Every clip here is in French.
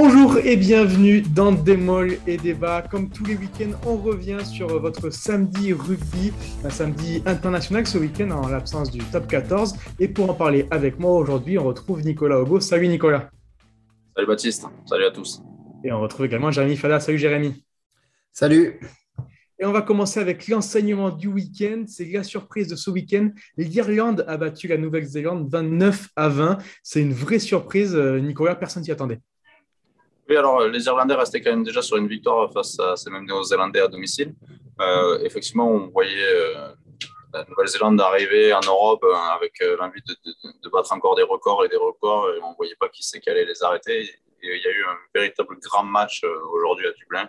Bonjour et bienvenue dans Démol et Débat. Comme tous les week-ends, on revient sur votre samedi rugby, un samedi international ce week-end en l'absence du top 14. Et pour en parler avec moi aujourd'hui, on retrouve Nicolas Ogo. Salut Nicolas. Salut Baptiste, salut à tous. Et on retrouve également Jérémy Fada. Salut Jérémy. Salut. Et on va commencer avec l'enseignement du week-end. C'est la surprise de ce week-end. L'Irlande a battu la Nouvelle-Zélande 29 à 20. C'est une vraie surprise. Euh, Nicolas, personne s'y attendait. Oui, alors les Irlandais restaient quand même déjà sur une victoire face à ces mêmes Néo-Zélandais à domicile. Euh, effectivement, on voyait euh, la Nouvelle-Zélande arriver en Europe avec l'envie de, battre encore des records et des records. Et on ne voyait pas qui c'est qui allait les arrêter. Et il y a eu un véritable grand match aujourd'hui à Dublin.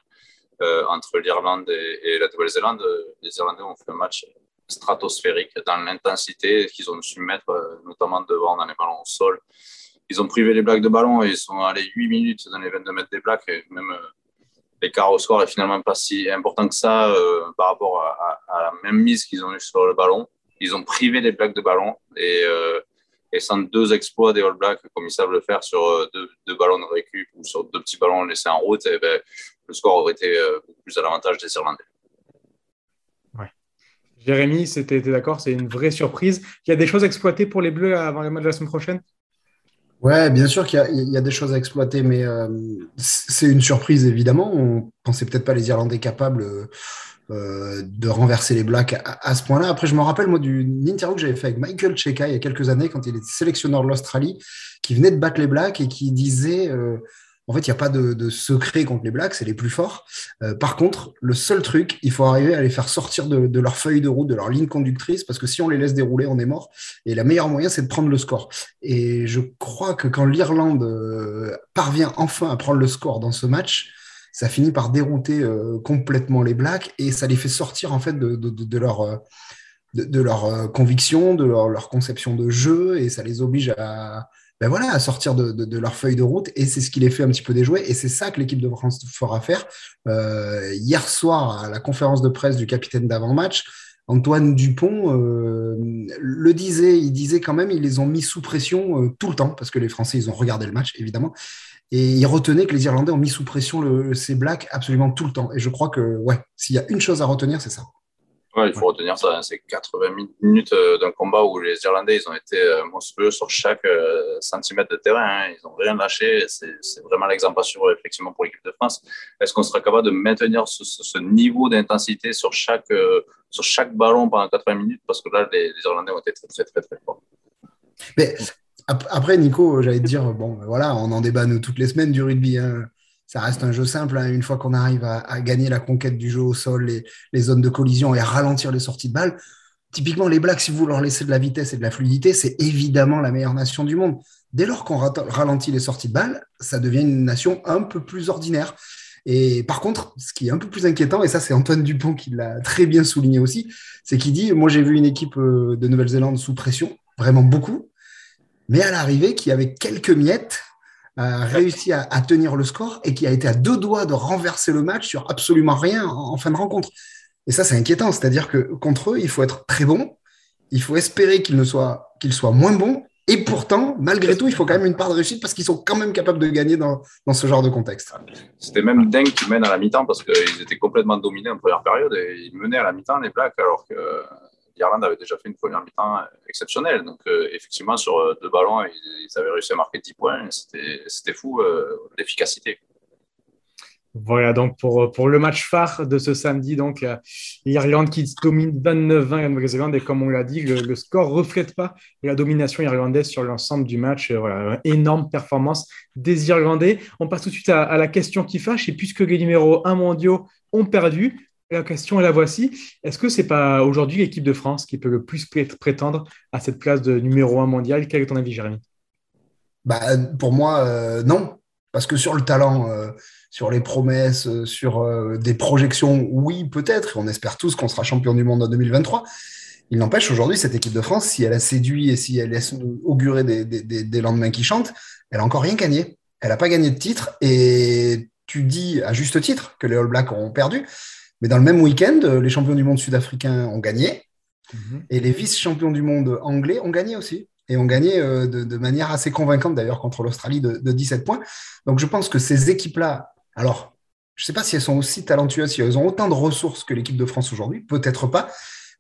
Euh, entre l'Irlande et, la Nouvelle-Zélande, les Irlandais ont fait un match stratosphérique dans l'intensité qu'ils ont su mettre, euh, notamment devant dans les ballons au sol. Ils ont privé les blagues de ballon et ils sont allés 8 minutes dans les 22 mètres des blagues. Et même euh, l'écart au score est finalement pas si important que ça par rapport à, la même mise qu'ils ont eu sur le ballon. Ils ont privé les blagues de ballon et, et sans deux exploits des All Blacks, comme ils savent le faire sur deux, ballons de récup ou sur deux petits ballons laissés en route, eh ben, le score aurait été euh, beaucoup plus à l'avantage des Irlandais. Jérémy, c'était d'accord, c'est une vraie surprise. Il y a des choses à exploiter pour les Bleus avant le match de la semaine prochaine? Ouais, bien sûr qu'il y, a des choses à exploiter, mais euh, c'est une surprise évidemment. On pensait peut-être pas les Irlandais capables euh, de renverser les Blacks à, ce point-là. Après, je me rappelle moi d'une interview que j'avais fait avec Michael Cheka il y a quelques années quand il était sélectionneur de l'Australie, qui venait de battre les Blacks et qui disait en fait, il n'y a pas de, secret contre les Blacks, c'est les plus forts. Euh, par contre, le seul truc, il faut arriver à les faire sortir de, leur feuille de route, de leur ligne conductrice, parce que si on les laisse dérouler, on est mort. Et la meilleure moyen, c'est de prendre le score. Et je crois que quand l'Irlande euh, parvient enfin à prendre le score dans ce match, ça finit par dérouter euh, complètement les Blacks et ça les fait sortir en fait de, leur de, leur conviction, de leur, conception de jeu, et ça les oblige à, ben voilà, à sortir de, leur feuille de route. Et c'est ce qui les fait un petit peu déjouer. Et c'est ça que l'équipe de France fera faire. Euh, hier soir, à la conférence de presse du capitaine d'avant-match, Antoine Dupont euh, le disait, il disait quand même, ils les ont mis sous pression euh, tout le temps, parce que les Français, ils ont regardé le match, évidemment. Et il retenait que les Irlandais ont mis sous pression le, ces Blacks absolument tout le temps. Et je crois que, ouais, s'il y a une chose à retenir, c'est ça il faut retenir ça. Hein. C'est 80 minutes euh, d'un combat où les Irlandais ils ont été euh, monstrueux sur chaque euh, centimètre de terrain. Hein. Ils n'ont rien lâché. C'est vraiment l'exemple à suivre effectivement pour l'équipe de France. Est-ce qu'on sera capable de maintenir ce, niveau d'intensité sur chaque, sur chaque ballon pendant 80 minutes? Parce que là, les, Irlandais ont été très, très, très, très forts. Mais après, Nico, j'allais te dire, bon, voilà, on en débat nous toutes les semaines du rugby. Hein ça reste un jeu simple. Hein. Une fois qu'on arrive à, gagner la conquête du jeu au sol, les, les, zones de collision et à ralentir les sorties de balles, typiquement les Blacks, si vous leur laissez de la vitesse et de la fluidité, c'est évidemment la meilleure nation du monde. Dès lors qu'on ralentit les sorties de balles, ça devient une nation un peu plus ordinaire. Et par contre, ce qui est un peu plus inquiétant, et ça c'est Antoine Dupont qui l'a très bien souligné aussi, c'est qu'il dit, moi j'ai vu une équipe euh, de Nouvelle-Zélande sous pression, vraiment beaucoup, mais à l'arrivée qui avait quelques miettes a réussi à, tenir le score et qui a été à deux doigts de renverser le match sur absolument rien en, fin de rencontre. Et ça, c'est inquiétant. C'est-à-dire que contre eux, il faut être très bon, il faut espérer qu'ils soient, soient moins bons. Et pourtant, malgré tout, il faut quand même une part de réussite parce qu'ils sont quand même capables de gagner dans, dans ce genre de contexte. C'était même dingue qu'ils mènent à la mi-temps parce qu'ils étaient complètement dominés en première période et ils menaient à la mi-temps les Blacks alors que l'Irlande avait déjà fait une première mi-temps exceptionnelle. Donc, euh, effectivement, sur euh, deux ballons, ils, avaient réussi à marquer 10 points. C'était fou euh, l'efficacité. Voilà donc pour, pour le match phare de ce samedi, donc l'Irlande qui domine 29-20 la Nouvelle-Zélande et comme on l'a dit, le, score ne reflète pas la domination irlandaise sur l'ensemble du match. Voilà, énorme performance des Irlandais. On passe tout de suite à, à la question qui fâche et puisque les numéros 1 mondiaux ont perdu, la question est la voici. Est-ce que ce n'est pas aujourd'hui l'équipe de France qui peut le plus prétendre à cette place de numéro un mondial? Quel est ton avis, Jérémy? Bah, Pour moi, euh, non. Parce que sur le talent, euh, sur les promesses, euh, sur des projections, oui, peut-être. On espère tous qu'on sera champion du monde en 2023. Il n'empêche, aujourd'hui, cette équipe de France, si elle a séduit et si elle laisse augurer des, lendemains qui chantent, elle n'a encore rien gagné. Elle n'a pas gagné de titre. Et tu dis à juste titre que les All Blacks ont perdu. Mais dans le même week-end, euh, les champions du monde sud-africains ont gagné mhm. et les vice-champions du monde anglais ont gagné aussi. et ont gagné de, manière assez convaincante d'ailleurs contre l'Australie de, de 17 points. Donc je pense que ces équipes-là, alors je ne sais pas si elles sont aussi talentueuses, si elles ont autant de ressources que l'équipe de France aujourd'hui, peut-être pas,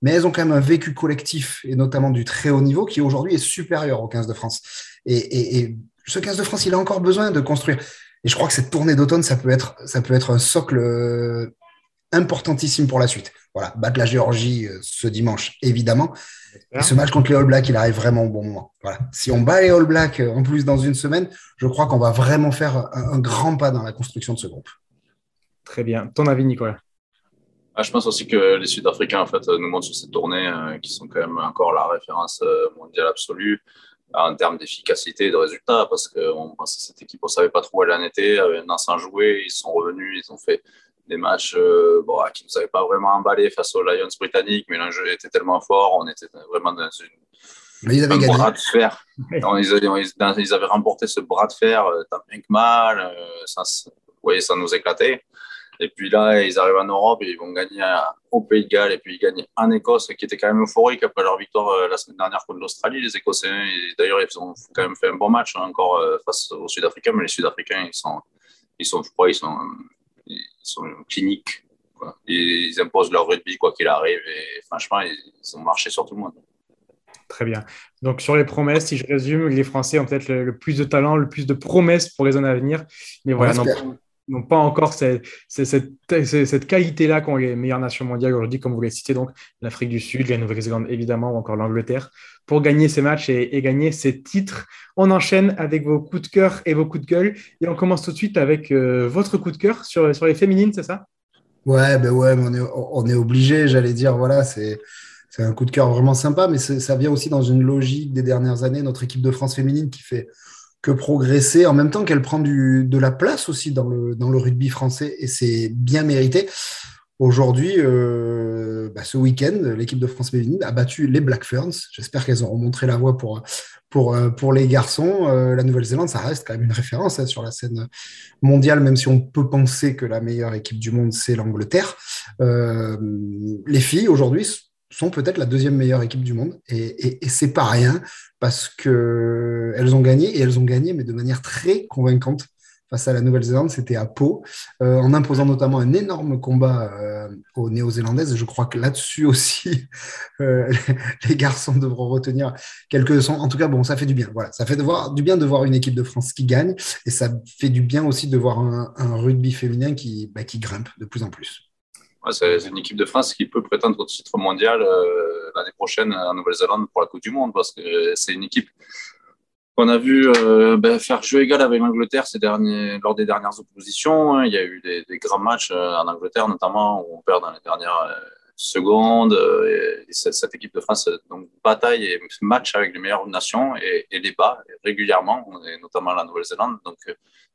mais elles ont quand même un vécu collectif, et notamment du très haut niveau, qui aujourd'hui est supérieur au 15 de France. Et, ce 15 de France, il a encore besoin de construire. Et je crois que cette tournée d'automne, ça peut être, ça peut être un socle euh, importantissime pour la suite. Voilà, battre la Géorgie euh, ce dimanche, évidemment. Et ce match contre les All Blacks, il arrive vraiment au bon moment. Voilà. Si on bat les All Blacks euh, en plus dans une semaine, je crois qu'on va vraiment faire un grand pas dans la construction de ce groupe. Très bien. Ton avis, Nicolas? Ah, Je pense aussi que les Sud-Africains en fait, nous montrent sur cette tournée euh, qui sont quand même encore la référence euh, mondiale absolue en termes d'efficacité et de résultats, parce qu'on pensait cette équipe, on ne savait pas trop où elle en était, avait sans jouer, ils sont revenus, ils ont fait des matchs euh, bon, qui ne nous avaient pas vraiment emballé face aux Lions britanniques, mais l'enjeu était tellement fort, on était vraiment dans une mais ils avaient gagné. bras de fer. ils, avaient, ils, avaient, remporté ce bras de fer tant bien que mal. ça, vous voyez, ça nous éclatait. Et puis là, ils arrivent en Europe et ils vont gagner au Pays de Galles et puis ils gagnent en Écosse, qui était quand même euphorique après leur victoire euh, la semaine dernière contre l'Australie, les Écossais. D'ailleurs, ils ont quand même fait un bon match hein, encore euh, face aux Sud-Africains, mais les Sud-Africains, ils sont, ils sont, ils sont, ils sont cliniques. Ils imposent leur rugby quoi qu'il arrive et franchement, ils ont marché sur tout le monde. Très bien. Donc, sur les promesses, si je résume, les Français ont peut-être le, plus de talent, le plus de promesses pour les années à venir. Mais voilà, non, n'ont pas encore cette, cette, qualité-là qu'ont les meilleures nations mondiales aujourd'hui, comme vous l'avez cité, donc l'Afrique du Sud, la Nouvelle-Zélande évidemment, ou encore l'Angleterre, pour gagner ces matchs et, gagner ces titres. On enchaîne avec vos coups de cœur et vos coups de gueule, et on commence tout de suite avec euh, votre coup de cœur sur, sur les féminines, c'est ça? Ouais, ben ouais, on est, on est obligé, j'allais dire, voilà, c'est c'est un coup de cœur vraiment sympa, mais ça vient aussi dans une logique des dernières années, notre équipe de France féminine qui fait que progresser, en même temps qu'elle prend du, de la place aussi dans le, dans le rugby français, et c'est bien mérité. Aujourd'hui, euh, bah, ce week-end, l'équipe de France féminine a battu les Black Ferns. J'espère qu'elles auront montré la voie pour, pour, euh, pour les garçons. Euh, la Nouvelle-Zélande, ça reste quand même une référence hein, sur la scène mondiale, même si on peut penser que la meilleure équipe du monde, c'est l'Angleterre. les filles, aujourd'hui, sont peut-être la deuxième meilleure équipe du monde. Et, c'est pas rien parce qu'elles ont gagné et elles ont gagné, mais de manière très convaincante face à la Nouvelle-Zélande. C'était à Pau, euh, en imposant notamment un énorme combat euh, aux Néo-Zélandaises. Je crois que là-dessus aussi, euh, les garçons devront retenir quelques leçons. En tout cas, bon, ça fait du bien. Voilà, ça fait du bien de voir une équipe de France qui gagne et ça fait du bien aussi de voir un, rugby féminin bah, qui grimpe de plus en plus c'est une équipe de France qui peut prétendre au titre mondial euh, l'année prochaine en Nouvelle-Zélande pour la Coupe du Monde parce que c'est une équipe qu'on a vu euh, ben, faire jeu égal avec l'Angleterre lors des dernières oppositions. Hein. Il y a eu des, grands matchs euh, en Angleterre notamment où on perd dans les dernières secondes. Et cette, équipe de France donc, bataille et match avec les meilleures nations et, les bat régulièrement, notamment la Nouvelle-Zélande. Donc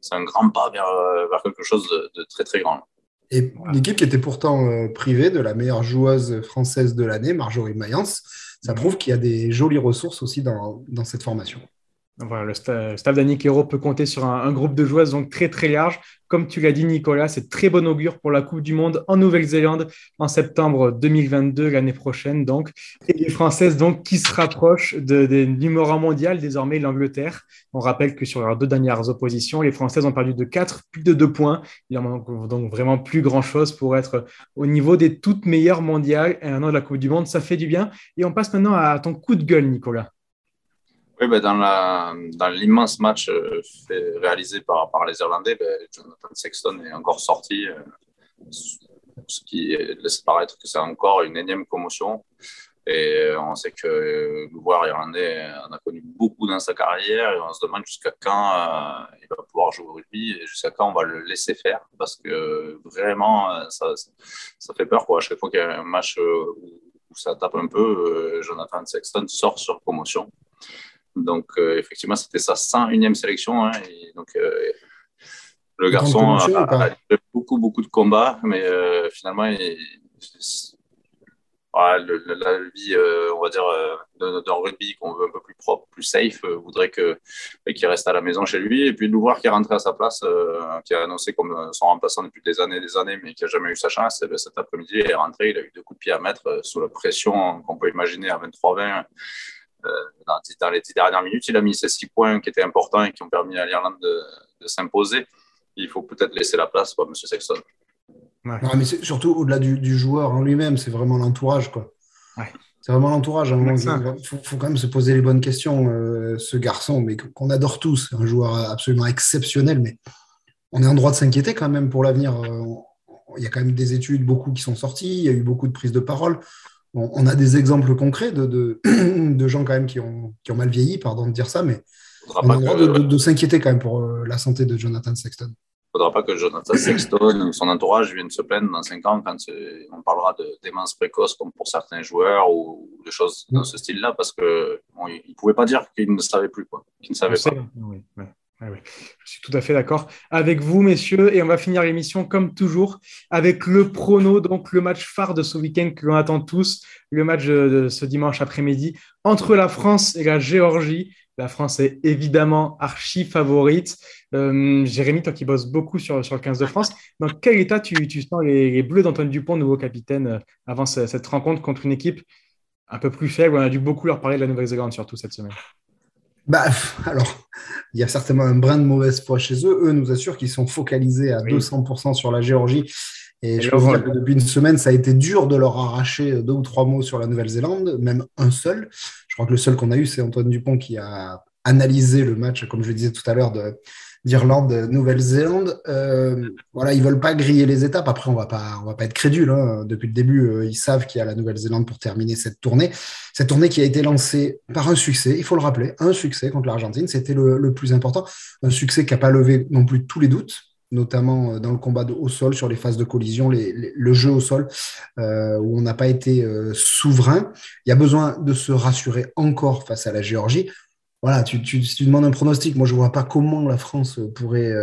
c'est un grand pas vers, vers quelque chose de, de très très grand. Et une équipe qui était pourtant euh, privée de la meilleure joueuse française de l'année, Marjorie Mayence. Ça mhm. prouve qu'il y a des jolies ressources aussi dans, dans cette formation. Voilà, le staff d'Annick Hero peut compter sur un, groupe de joueuses donc très très large. Comme tu l'as dit, Nicolas, c'est très bon augure pour la Coupe du Monde en Nouvelle-Zélande en septembre 2022, l'année prochaine. Donc, et les Françaises donc qui se rapprochent de, des numéros mondiaux, désormais l'Angleterre. On rappelle que sur leurs deux dernières oppositions, les Françaises ont perdu de 4, plus de 2 points. Il en manque donc vraiment plus grand-chose pour être au niveau des toutes meilleures mondiales. Et un an de la Coupe du Monde, ça fait du bien. Et on passe maintenant à ton coup de gueule, Nicolas. Oui, ben dans, l'immense match euh, réalisé par, les Irlandais, ben, Jonathan Sexton est encore sorti, euh, ce qui laisse paraître que c'est encore une énième commotion. Et euh, on sait que le joueur irlandais en a connu beaucoup dans sa carrière et on se demande jusqu'à quand il va pouvoir jouer au rugby et jusqu'à quand on va le laisser faire parce que vraiment ça, fait peur quoi. À chaque fois qu'il y a un match où ça tape un peu, Jonathan Sexton sort sur commotion. Donc, euh, effectivement, c'était sa 101e sélection. Hein, et donc, euh, le garçon a, fait beaucoup, beaucoup de combats, mais euh, finalement, il, la vie, on va dire, d'un rugby qu'on veut un peu plus propre, plus safe, voudrait qu'il reste à la maison chez lui. Et puis de nous voir qui est rentré à sa place, qui a annoncé comme son remplaçant depuis des années et des années, mais qui n'a jamais eu sa chance, et eh cet après-midi, il est rentré, il a eu deux coups de pied à mettre sous la pression qu'on peut imaginer à 23-20 dans, les dix dernières minutes, il a mis ces six points qui étaient importants et qui ont permis à l'Irlande de, s'imposer. Il faut peut-être laisser la place pour M. Sexton. Ouais. mais surtout au-delà du, joueur en lui-même, c'est vraiment l'entourage. quoi. C'est vraiment l'entourage. Il faut, quand même se poser les bonnes questions. Euh, ce garçon, mais qu'on adore tous, un joueur absolument exceptionnel, mais on est en droit de s'inquiéter quand même pour l'avenir. Euh, il y a quand même des études, beaucoup qui sont sorties, il y a eu beaucoup de prises de parole. On, a des exemples concrets de, de, gens quand même qui ont, qui ont, mal vieilli, pardon de dire ça, mais on a le droit de, s'inquiéter quand même pour euh, la santé de Jonathan Sexton. Faudra pas que Jonathan Sexton ou son entourage viennent se plaindre dans 5 ans quand on parlera de démence précoce comme pour certains joueurs ou de choses de ce style-là parce que bon, ne pouvaient pas dire qu'ils ne savaient plus quoi, qu'ils ne savaient pas. Oui, Je suis tout à fait d'accord avec vous, messieurs, et on va finir l'émission comme toujours avec le prono, donc le match phare de ce week-end que l'on attend tous, le match de ce dimanche après-midi entre la France et la Géorgie. La France est évidemment archi favorite. Euh, Jérémy, toi qui bosses beaucoup sur, le 15 de France, dans quel état tu, tu sens les, Bleus d'Antoine Dupont, nouveau capitaine, euh, avant cette rencontre contre une équipe un peu plus faible? On a dû beaucoup leur parler de la Nouvelle-Zélande, surtout cette semaine. Bah, alors, il y a certainement un brin de mauvaise foi chez eux. Eux nous assurent qu'ils sont focalisés à 200% sur la Géorgie. Et, je peux vous dire que depuis une semaine, ça a été dur de leur arracher deux ou trois mots sur la Nouvelle-Zélande, même un seul. Je crois que le seul qu'on a eu, c'est Antoine Dupont qui a analysé le match, comme je le disais tout à l'heure, d'Irlande, Nouvelle-Zélande. Euh, voilà, ils veulent pas griller les étapes. Après, on va pas, on va pas être crédule. Hein. Depuis le début, euh, ils savent qu'il y a la Nouvelle-Zélande pour terminer cette tournée. Cette tournée qui a été lancée par un succès, il faut le rappeler, un succès contre l'Argentine, c'était le, plus important. Un succès qui n'a pas levé non plus tous les doutes notamment euh, dans le combat au sol, sur les phases de collision, le jeu au sol, euh, où on n'a pas été souverain. Il y a besoin de se rassurer encore face à la Géorgie. Voilà, tu, demandes un pronostic. Moi, je ne vois pas comment la France pourrait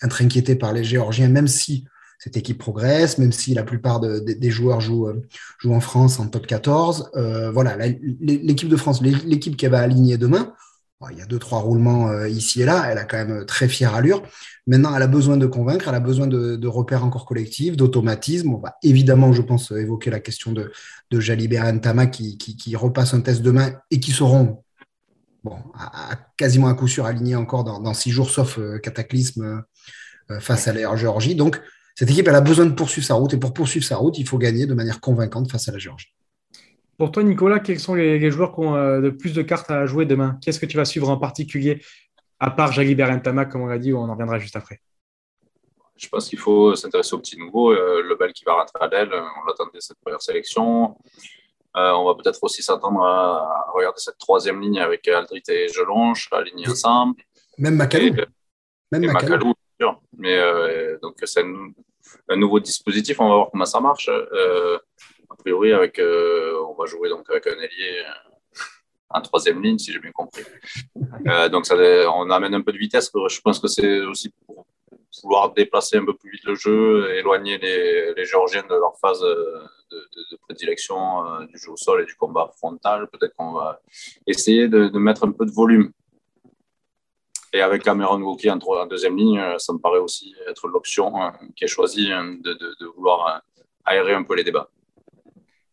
être inquiétée par les Géorgiens, même si cette équipe progresse, même si la plupart des joueurs jouent, jouent, en France en top 14. voilà, l'équipe de France, l'équipe qui va aligner demain, il y a deux, trois roulements ici et là. Elle a quand même très fière allure. Maintenant, elle a besoin de convaincre, elle a besoin de, repères encore collectifs, d'automatisme. On va évidemment, je pense, évoquer la question de, de Jalibert Ntama qui, qui, repasse un test demain et qui seront bon, à, quasiment à coup sûr alignés encore dans, six jours, sauf euh, cataclysme euh, face à la Géorgie. Donc, cette équipe, elle a besoin de poursuivre sa route et pour poursuivre sa route, il faut gagner de manière convaincante face à la Géorgie. Pour toi, Nicolas, quels sont les, joueurs qui ont euh, de plus de cartes à jouer demain? Qu'est-ce que tu vas suivre en particulier à part Jalibert Ntama, comme on l'a dit, on en reviendra juste après? Je pense qu'il faut s'intéresser au petit nouveau. Euh, le bel qui va rentrer à l'aile, on l'attendait cette première sélection. Euh, on va peut-être aussi s'attendre à, regarder cette troisième ligne avec Aldrit et Jelonche alignés ensemble. Même Macalou. Même Macalou, bien sûr. Mais euh, donc c'est un, nouveau dispositif. On va voir comment ça marche. a priori, avec, on va jouer donc avec un ailier en troisième ligne, si j'ai bien compris. Euh, donc, ça, on amène un peu de vitesse. Je pense que c'est aussi pour vouloir déplacer un peu plus vite le jeu, éloigner les, les Géorgiens de leur phase de, prédilection euh, du jeu au sol et du combat frontal. Peut-être qu'on va essayer de, mettre un peu de volume. Et avec Cameron Wookie en, deuxième ligne, ça me paraît aussi être l'option euh, qui est choisie de vouloir aérer un peu les débats.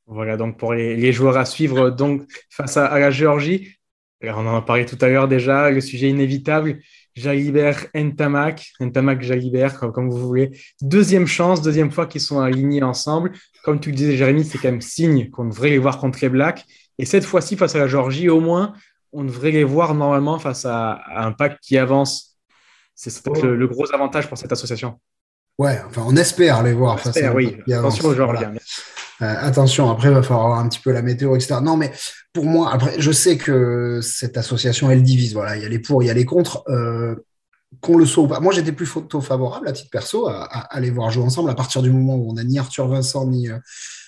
Voilà, donc pour les, joueurs à suivre donc face à, la Géorgie, on en a parlé tout à l'heure déjà, le sujet inévitable, Jalibert, Ntamak, Ntamak, Jalibert, comme, vous voulez. Deuxième chance, deuxième fois qu'ils sont alignés ensemble. Comme tu le disais, Jérémy, c'est quand même signe qu'on devrait les voir contre les Blacks. Et cette fois-ci, face à la Géorgie, au moins, on devrait les voir normalement face à, un pack qui avance. C'est peut-être le, gros avantage pour cette association. Ouais, enfin, on espère les voir face à oui. Attention aux Géorgiens. Euh, attention, après, il va falloir avoir un petit peu la météo, etc. Non, mais pour moi, après, je sais que cette association, elle divise. Voilà, il y a les pour, il y a les contre. Euh, qu'on le soit ou pas. Moi, j'étais plus photo favorable, à titre perso, à, aller voir jouer ensemble à partir du moment où on n'a ni Arthur Vincent, ni euh,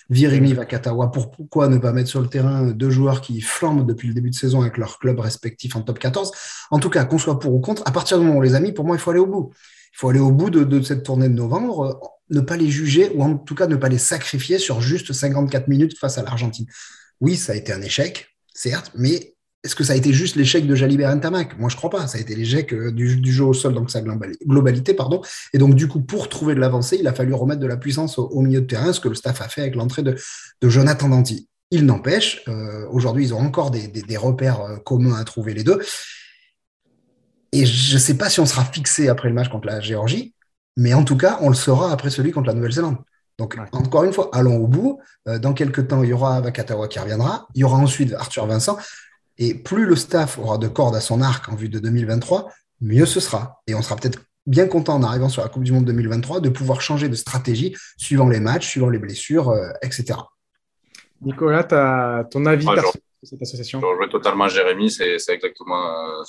Virimi Vakatawa. pourquoi ne pas mettre sur le terrain deux joueurs qui flambent depuis le début de saison avec leur club respectif en top 14 En tout cas, qu'on soit pour ou contre, à partir du moment où les a mis, pour moi, il faut aller au bout. Il faut aller au bout de cette tournée de novembre ne pas les juger ou en tout cas ne pas les sacrifier sur juste 54 minutes face à l'Argentine. Oui, ça a été un échec, certes, mais est-ce que ça a été juste l'échec de Jalibert Ntamak Moi, je crois pas. Ça a été l'échec euh, du, jeu au sol dans sa globalité. Pardon. Et donc, du coup, pour trouver de l'avancée, il a fallu remettre de la puissance au, milieu de terrain, ce que le staff a fait avec l'entrée de, Jonathan Danti. Il n'empêche, euh, aujourd'hui, ils ont encore des, repères euh, communs à trouver les deux. Et je ne sais pas si on sera fixé après le match contre la Géorgie, mais en tout cas, on le sera après celui contre la Nouvelle-Zélande. Donc, encore une fois, allons au bout. Euh, dans quelques temps, il y aura Vakatawa qui reviendra. Il y aura ensuite Arthur Vincent. Et plus le staff aura de cordes à son arc en vue de 2023, mieux ce sera. Et on sera peut-être bien content en arrivant sur la Coupe du Monde 2023 de pouvoir changer de stratégie suivant les matchs, suivant les blessures, etc. Nicolas, as ton avis cette association Je rejoins totalement Jérémy, c'est exactement. Euh,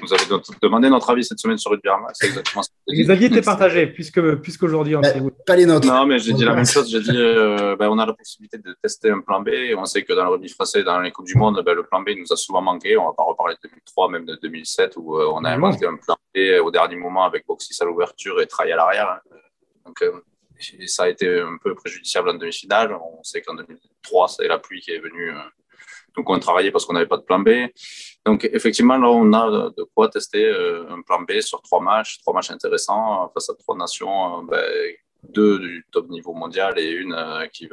vous avez demandé notre avis cette semaine sur c'est exactement Les avis étaient partagés, puisqu'aujourd'hui, on Pas les nôtres. Non, mais j'ai dit la même chose. J'ai dit, euh, ben, on a la possibilité de tester un plan B. On sait que dans le rugby français, dans les Coupes du Monde, ben, le plan B nous a souvent manqué. On ne va pas reparler de 2003, même de 2007, où euh, on a inventé un plan B au dernier moment avec Boxis à l'ouverture et Trail à l'arrière. Donc, ça a été un peu préjudiciable en demi-finale. On sait qu'en 2003, c'est la pluie qui est venue. Euh, donc, on travaillait parce qu'on n'avait pas de plan B. Donc, effectivement, là, on a de quoi tester euh, un plan B sur trois matchs, trois matchs intéressants face à trois nations, euh, ben, deux du top niveau mondial et une qui,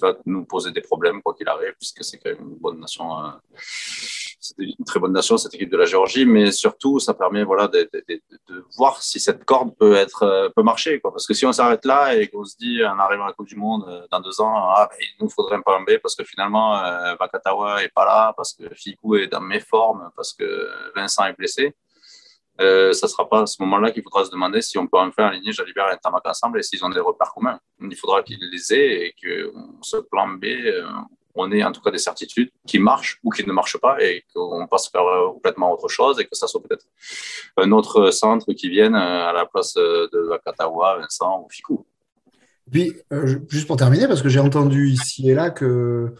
va nous poser des problèmes, quoi qu'il arrive, puisque c'est quand même une bonne nation c'était une très bonne nation, cette équipe de la Géorgie, mais surtout, ça permet voilà, de, voir si cette corde peut, euh, marcher. Parce que si on s'arrête là et qu'on se dit, en arrivant à la Coupe du Monde euh, dans deux ans, ah, il nous faudrait un plan B parce que finalement, euh, Vakatawa n'est pas là, parce que Fikou est dans mes formes, parce que Vincent est blessé. Euh, ça ne sera pas à ce moment-là qu'il faudra se demander si on peut enfin aligner Jalibert et Tamak ensemble et s'ils ont des repères communs. Il faudra qu'ils les aient et que ce plan B, on ait en tout cas des certitudes qui marchent ou qui ne marchent pas et qu'on passe faire euh, complètement autre chose et que ça soit peut-être un autre centre qui vienne euh, à la place euh, de Akatawa, Vincent ou Ficou. Puis, juste pour terminer, parce que j'ai entendu ici et là que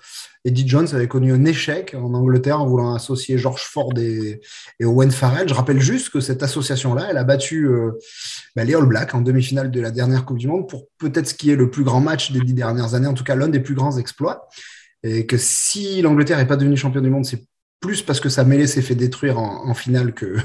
Eddie Jones avait connu un échec en Angleterre en voulant associer George Ford et, Owen Farrell. Je rappelle juste que cette association-là, elle a battu bah, les All Blacks en demi-finale de la dernière Coupe du Monde pour peut-être ce qui est le plus grand match des dix dernières années, en tout cas l'un des plus grands exploits et que si l'Angleterre n'est pas devenue champion du monde, c'est plus parce que sa mêlée s'est fait détruire en, finale que,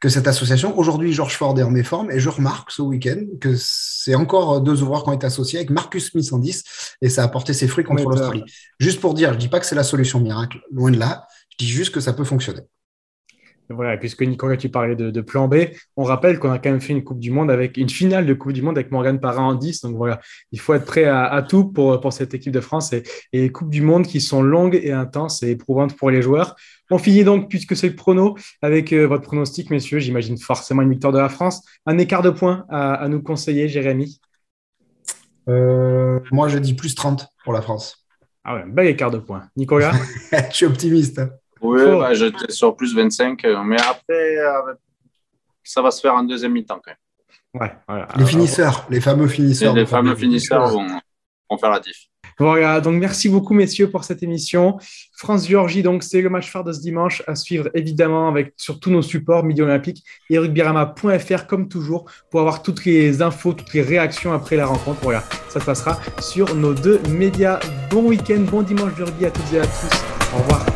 que cette association. Aujourd'hui, George Ford est en méforme et je remarque ce week-end que c'est encore deux ouvreurs qui ont été associés avec Marcus Smith en 10 et ça a porté ses fruits contre l'Australie. Juste pour dire, je ne dis pas que c'est la solution miracle, loin de là, je dis juste que ça peut fonctionner. Voilà, puisque Nicolas, tu parlais de, plan B, on rappelle qu'on a quand même fait une Coupe du Monde avec une finale de Coupe du Monde avec Morgan Parra en 10. Donc voilà, il faut être prêt à, tout pour, pour cette équipe de France et, et Coupes du Monde qui sont longues et intenses et éprouvantes pour les joueurs. On finit donc, puisque c'est le prono, avec euh, votre pronostic, messieurs. J'imagine forcément une victoire de la France. Un écart de points à, nous conseiller, Jérémy euh, Moi, je dis plus 30 pour la France. Ah ouais, un bel écart de points. Nicolas Je suis optimiste. Oui, bah, j'étais sur plus 25, euh, mais après, euh, ça va se faire en deuxième mi-temps quand même. Ouais, Les finisseurs, les fameux finisseurs. les fameux finisseurs vont, vont, faire la diff. Voilà, donc merci beaucoup messieurs pour cette émission. France-Géorgie, donc c'est le match phare de ce dimanche à suivre évidemment avec sur tous nos supports Midi Olympique et rugbyrama.fr comme toujours pour avoir toutes les infos, toutes les réactions après la rencontre. Voilà, ça se passera sur nos deux médias. Bon week-end, bon dimanche de rugby à toutes et à tous. Au revoir.